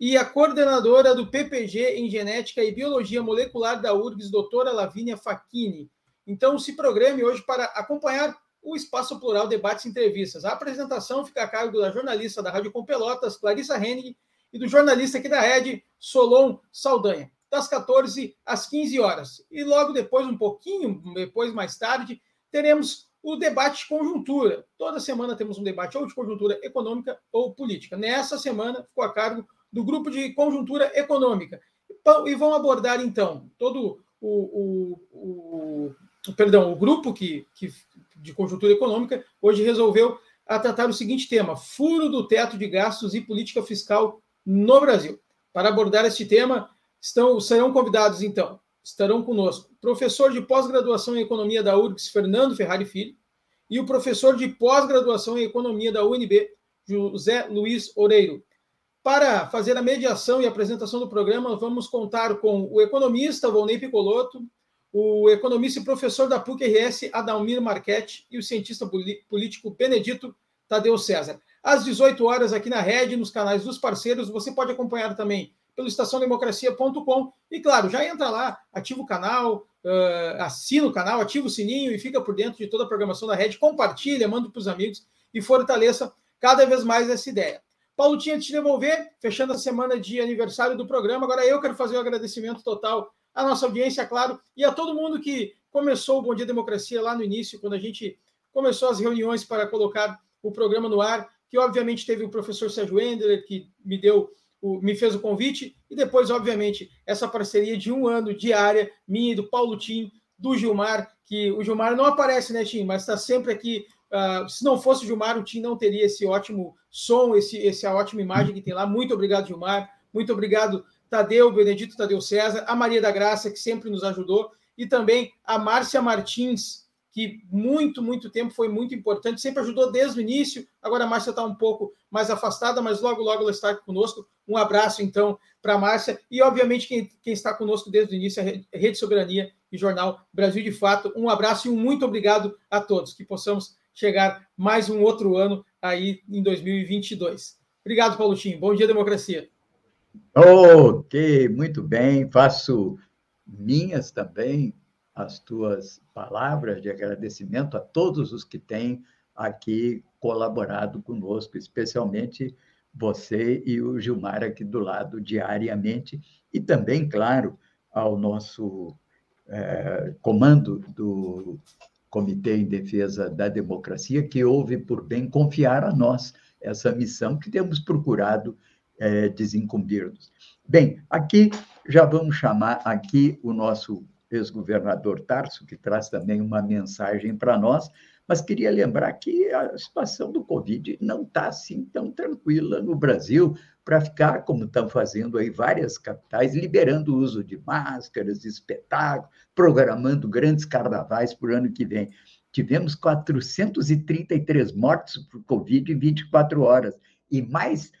e a coordenadora do PPG em Genética e Biologia Molecular da URGS, doutora Lavínia Facchini. Então, se programe hoje para acompanhar o Espaço Plural Debates e Entrevistas. A apresentação fica a cargo da jornalista da Rádio Com Pelotas, Clarissa Henning, e do jornalista aqui da Rede, Solon Saldanha, das 14 às 15 horas. E logo depois, um pouquinho depois, mais tarde, teremos o debate de conjuntura. Toda semana temos um debate ou de conjuntura econômica ou política. Nessa semana ficou a cargo do grupo de conjuntura econômica. E vão abordar, então, todo o, o, o perdão, o grupo que, que de conjuntura econômica, hoje resolveu a tratar o seguinte tema: furo do teto de gastos e política fiscal no Brasil. Para abordar este tema, estão, serão convidados, então, estarão conosco professor de pós-graduação em economia da URGS, Fernando Ferrari Filho, e o professor de pós-graduação em economia da UNB, José Luiz Oreiro. Para fazer a mediação e apresentação do programa, vamos contar com o economista Volney Picoloto, o economista e professor da PUC-RS, Adalmir Marchetti, e o cientista político Benedito Tadeu César. Às 18 horas, aqui na rede, nos canais dos parceiros, você pode acompanhar também pelo estaçãodemocracia.com e, claro, já entra lá, ativa o canal, uh, assina o canal, ativa o sininho e fica por dentro de toda a programação da rede, compartilha, manda para os amigos e fortaleça cada vez mais essa ideia. Paulo tinha de te devolver, fechando a semana de aniversário do programa. Agora eu quero fazer o um agradecimento total a nossa audiência, claro, e a todo mundo que começou o Bom Dia Democracia lá no início, quando a gente começou as reuniões para colocar o programa no ar, que obviamente teve o professor Sérgio Endler, que me deu o, me fez o convite, e depois, obviamente, essa parceria de um ano diária, minha e do Paulo Tim, do Gilmar, que o Gilmar não aparece, né, Tim, mas está sempre aqui. Uh, se não fosse o Gilmar, o Tim não teria esse ótimo som, esse, essa ótima imagem que tem lá. Muito obrigado, Gilmar. Muito obrigado Tadeu, Benedito Tadeu César, a Maria da Graça, que sempre nos ajudou, e também a Márcia Martins, que muito, muito tempo foi muito importante, sempre ajudou desde o início. Agora a Márcia está um pouco mais afastada, mas logo, logo ela está conosco. Um abraço, então, para a Márcia. E, obviamente, quem, quem está conosco desde o início é a Rede Soberania e Jornal Brasil de Fato. Um abraço e um muito obrigado a todos. Que possamos chegar mais um outro ano aí em 2022. Obrigado, Paulotinho. Bom dia, democracia. Ok, muito bem. Faço minhas também as tuas palavras de agradecimento a todos os que têm aqui colaborado conosco, especialmente você e o Gilmar aqui do lado diariamente, e também, claro, ao nosso é, comando do Comitê em Defesa da Democracia, que houve por bem confiar a nós essa missão que temos procurado é. Bem, aqui já vamos chamar aqui o nosso ex-governador Tarso, que traz também uma mensagem para nós, mas queria lembrar que a situação do Covid não está assim tão tranquila no Brasil para ficar, como estão fazendo aí várias capitais, liberando o uso de máscaras, espetáculos, programando grandes carnavais para o ano que vem. Tivemos 433 mortes por Covid em 24 horas e mais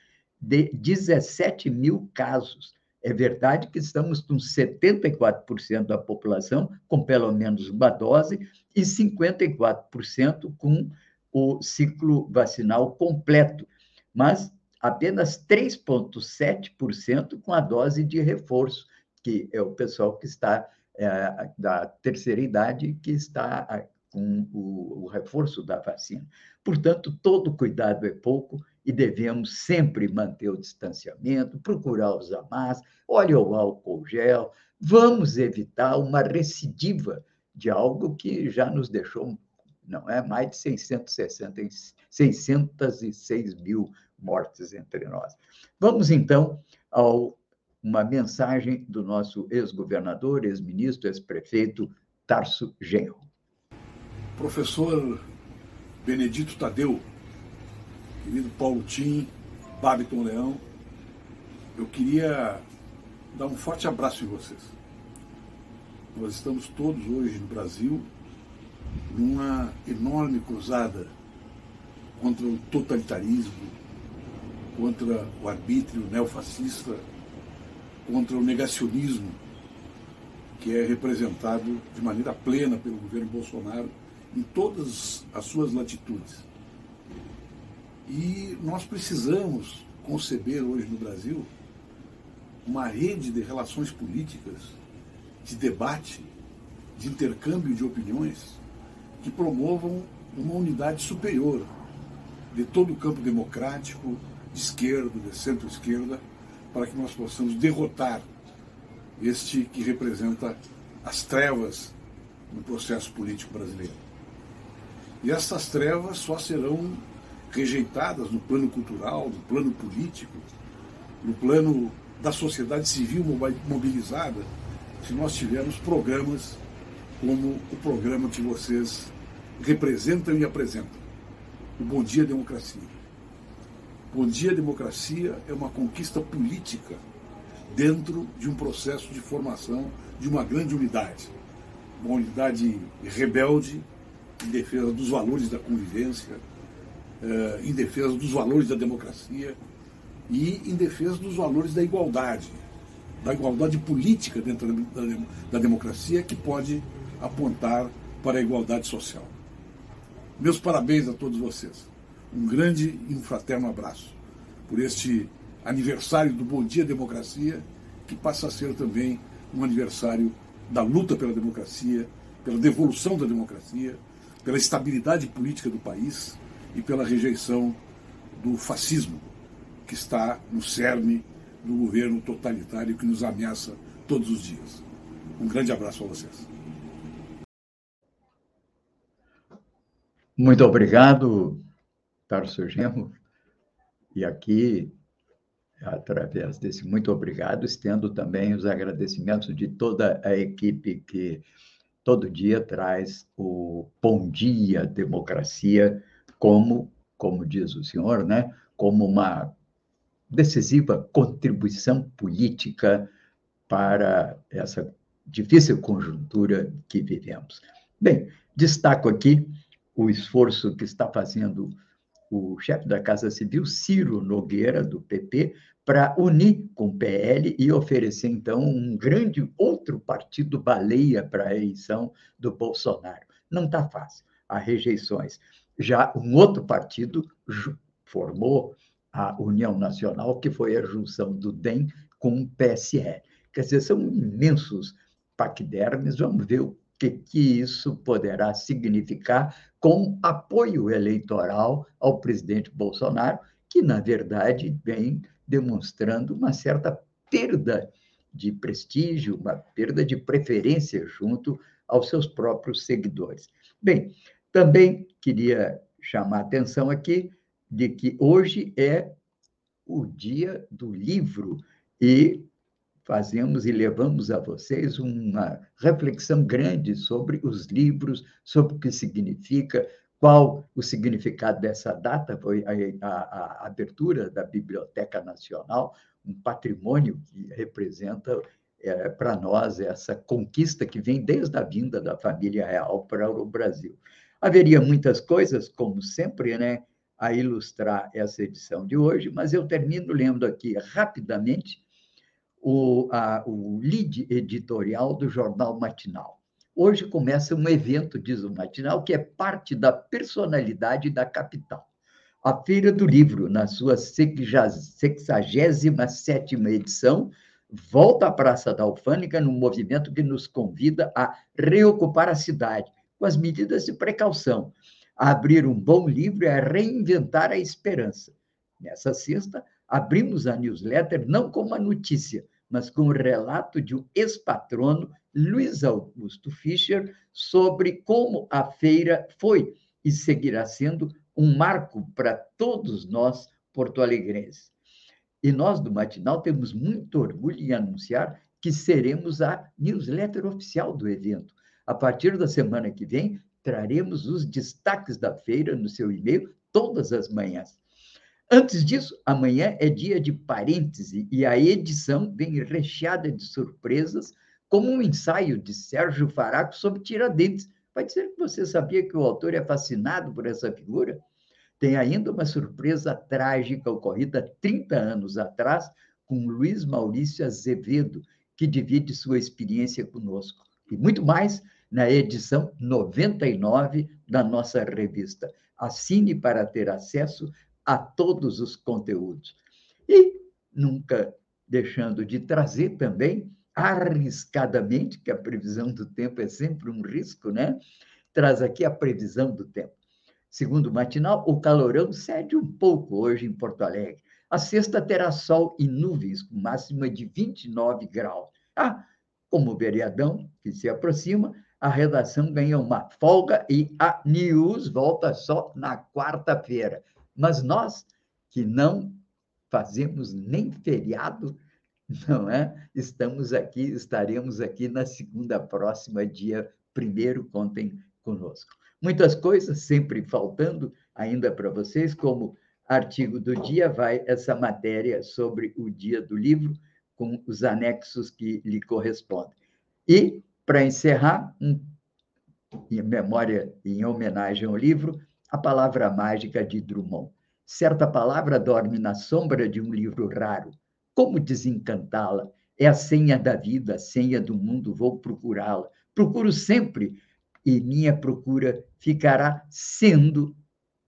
de 17 mil casos. É verdade que estamos com 74% da população com pelo menos uma dose e 54% com o ciclo vacinal completo, mas apenas 3,7% com a dose de reforço, que é o pessoal que está é, da terceira idade que está com o, o reforço da vacina. Portanto, todo cuidado é pouco e devemos sempre manter o distanciamento, procurar usar máscara, olha o álcool gel, vamos evitar uma recidiva de algo que já nos deixou, não é, mais de 660, 606 mil mortes entre nós. Vamos então a uma mensagem do nosso ex-governador, ex-ministro, ex-prefeito Tarso Genro. Professor Benedito Tadeu, querido Paulo Tim, Babiton Leão, eu queria dar um forte abraço em vocês. Nós estamos todos hoje no Brasil numa enorme cruzada contra o totalitarismo, contra o arbítrio neofascista, contra o negacionismo que é representado de maneira plena pelo governo Bolsonaro em todas as suas latitudes. E nós precisamos conceber hoje no Brasil uma rede de relações políticas, de debate, de intercâmbio de opiniões que promovam uma unidade superior de todo o campo democrático, de esquerda, de centro-esquerda, para que nós possamos derrotar este que representa as trevas no processo político brasileiro. E essas trevas só serão rejeitadas no plano cultural, no plano político, no plano da sociedade civil mobilizada, se nós tivermos programas como o programa que vocês representam e apresentam, o Bom Dia Democracia. Bom Dia Democracia é uma conquista política dentro de um processo de formação de uma grande unidade, uma unidade rebelde em defesa dos valores da convivência, eh, em defesa dos valores da democracia e em defesa dos valores da igualdade, da igualdade política dentro da, da, da democracia que pode apontar para a igualdade social. Meus parabéns a todos vocês. Um grande e um fraterno abraço por este aniversário do Bom Dia Democracia, que passa a ser também um aniversário da luta pela democracia, pela devolução da democracia, pela estabilidade política do país e pela rejeição do fascismo, que está no cerne do governo totalitário que nos ameaça todos os dias. Um grande abraço a vocês. Muito obrigado, Tarso Genro. E aqui, através desse muito obrigado, estendo também os agradecimentos de toda a equipe que todo dia traz o Bom Dia Democracia como, como diz o senhor, né, como uma decisiva contribuição política para essa difícil conjuntura que vivemos. Bem, Destaco aqui o esforço que está fazendo o chefe da Casa Civil, Ciro Nogueira, do PP, para unir com o PL e oferecer, então, um grande outro partido baleia para a eleição do Bolsonaro. Não está fácil, há rejeições. Já um outro partido formou a União Nacional, que foi a junção do DEM com o PSL. Quer dizer, são imensos paquidermes, vamos ver o que, que isso poderá significar com apoio eleitoral ao presidente Bolsonaro, que, na verdade, vem demonstrando uma certa perda de prestígio, uma perda de preferência junto aos seus próprios seguidores. Bem, também queria chamar a atenção aqui de que hoje é o dia do livro e fazemos e levamos a vocês uma reflexão grande sobre os livros, sobre o que significa, qual o significado dessa data, foi a, a, a abertura da Biblioteca Nacional, um patrimônio que representa é, para nós essa conquista que vem desde a vinda da família real para o Brasil. Haveria muitas coisas, como sempre, né, a ilustrar essa edição de hoje, mas eu termino lendo aqui rapidamente o, a, o lead editorial do Jornal Matinal. Hoje começa um evento, diz o Matinal, que é parte da personalidade da capital. A Feira do Livro, na sua 67 edição, volta à Praça da Alfândega num movimento que nos convida a reocupar a cidade, com as medidas de precaução. Abrir um bom livro é reinventar a esperança. Nessa sexta, abrimos a newsletter não como uma notícia, mas com o relato de um ex-patrono, Luiz Augusto Fischer, sobre como a feira foi e seguirá sendo um marco para todos nós porto-alegrenses. E nós, do Matinal, temos muito orgulho em anunciar que seremos a newsletter oficial do evento. A partir da semana que vem, traremos os destaques da feira no seu e-mail todas as manhãs. Antes disso, amanhã é dia de parêntese e a edição vem recheada de surpresas, como um ensaio de Sérgio Faraco sobre Tiradentes. Pode ser que você sabia que o autor é fascinado por essa figura? Tem ainda uma surpresa trágica ocorrida 30 anos atrás com Luiz Maurício Azevedo, que divide sua experiência conosco. E muito mais na edição 99 da nossa revista. Assine para ter acesso a todos os conteúdos. E nunca deixando de trazer também, arriscadamente, que a previsão do tempo é sempre um risco, né? Traz aqui a previsão do tempo. Segundo o matinal, o calorão cede um pouco hoje em Porto Alegre. A sexta terá sol e nuvens, com máxima de 29 graus. Ah, como o vereadão que se aproxima, a redação ganha uma folga e a News volta só na quarta-feira. Mas nós, que não fazemos nem feriado, não é? Estamos aqui, estaremos aqui na segunda próxima, dia primeiro, contem conosco. Muitas coisas sempre faltando ainda para vocês, como artigo do dia vai essa matéria sobre o dia do livro, com os anexos que lhe correspondem. E, para encerrar, em memória, em homenagem ao livro, a palavra mágica de Drummond. Certa palavra dorme na sombra de um livro raro. Como desencantá-la? É a senha da vida, a senha do mundo, vou procurá-la. Procuro sempre, e minha procura ficará sendo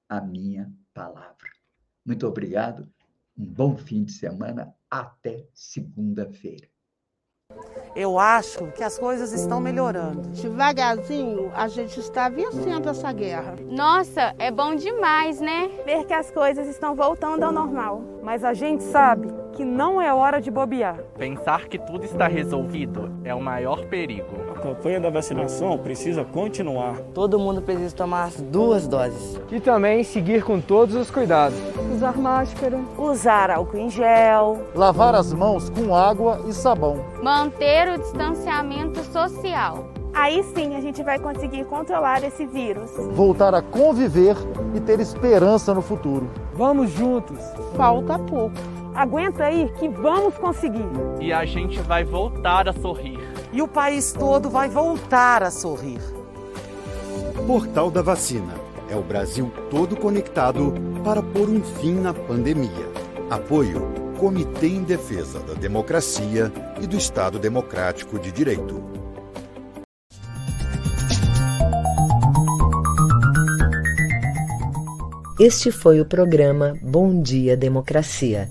a minha palavra. Muito obrigado, um bom fim de semana, até segunda-feira. Eu acho que as coisas estão melhorando. Devagarzinho, a gente está vencendo essa guerra. Nossa, é bom demais, né? Ver que as coisas estão voltando ao normal. Mas a gente sabe que não é hora de bobear. Pensar que tudo está resolvido é o maior perigo. A campanha da vacinação precisa continuar. Todo mundo precisa tomar as duas doses. E também seguir com todos os cuidados. Usar máscara. Usar álcool em gel. Lavar as mãos com água e sabão. Manter o distanciamento social. Aí sim a gente vai conseguir controlar esse vírus. Voltar a conviver e ter esperança no futuro. Vamos juntos. Falta pouco. Aguenta aí que vamos conseguir. E a gente vai voltar a sorrir. E o país todo vai voltar a sorrir. Portal da Vacina. É o Brasil todo conectado para pôr um fim na pandemia. Apoio Comitê em Defesa da Democracia e do Estado Democrático de Direito. Este foi o programa Bom Dia Democracia.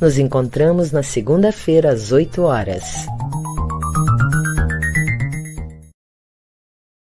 Nos encontramos na segunda-feira às 8 horas.